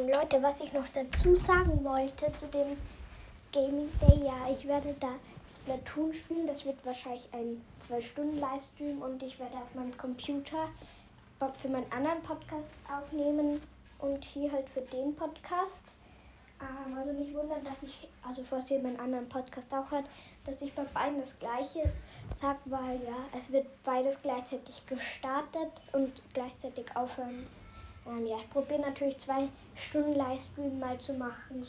Ähm, Leute, was ich noch dazu sagen wollte zu dem Gaming Day, ja, ich werde da Splatoon spielen. Das wird wahrscheinlich ein 2-Stunden-Livestream und ich werde auf meinem Computer für meinen anderen Podcast aufnehmen und hier halt für den Podcast. Ähm, also nicht wundern, dass ich, also falls ihr meinen anderen Podcast auch hört, dass ich bei beiden das gleiche sage, weil ja, es wird beides gleichzeitig gestartet und gleichzeitig aufhören. Ähm, ja, ich probiere natürlich zwei Stunden Livestream mal zu machen.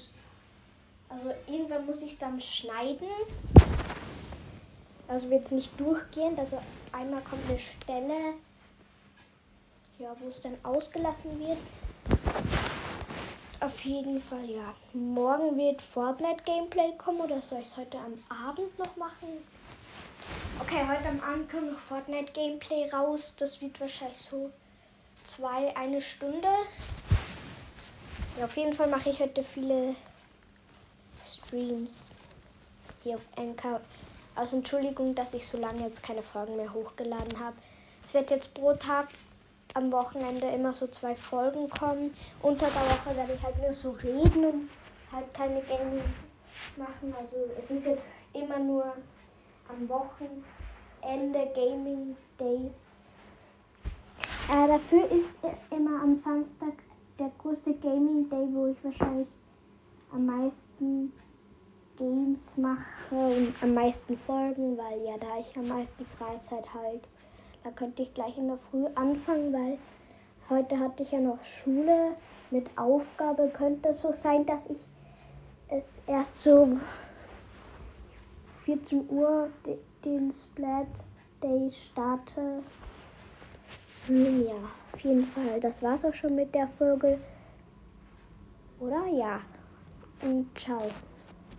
Also irgendwann muss ich dann schneiden. Also wird es nicht durchgehend. Also einmal kommt eine Stelle, ja, wo es dann ausgelassen wird. Auf jeden Fall, ja. Morgen wird Fortnite Gameplay kommen oder soll ich es heute am Abend noch machen? Okay, heute am Abend kommt noch Fortnite Gameplay raus. Das wird wahrscheinlich so zwei, eine Stunde. Ja, auf jeden Fall mache ich heute viele Streams hier auf Anchor. Also Entschuldigung, dass ich so lange jetzt keine Folgen mehr hochgeladen habe. Es wird jetzt pro Tag am Wochenende immer so zwei Folgen kommen. Unter der Woche werde ich halt nur so reden und halt keine Games machen. Also es ist jetzt immer nur am Wochenende Gaming Days. Äh, dafür ist immer am Samstag der größte Gaming Day, wo ich wahrscheinlich am meisten Games mache und am meisten Folgen, weil ja da ich am meisten Freizeit halt. Da könnte ich gleich in der Früh anfangen, weil heute hatte ich ja noch Schule mit Aufgabe. Könnte es so sein, dass ich es erst so 14 Uhr den Splat Day starte. Ja, auf jeden Fall. Das war's auch schon mit der Folge. Oder? Ja. Und ciao.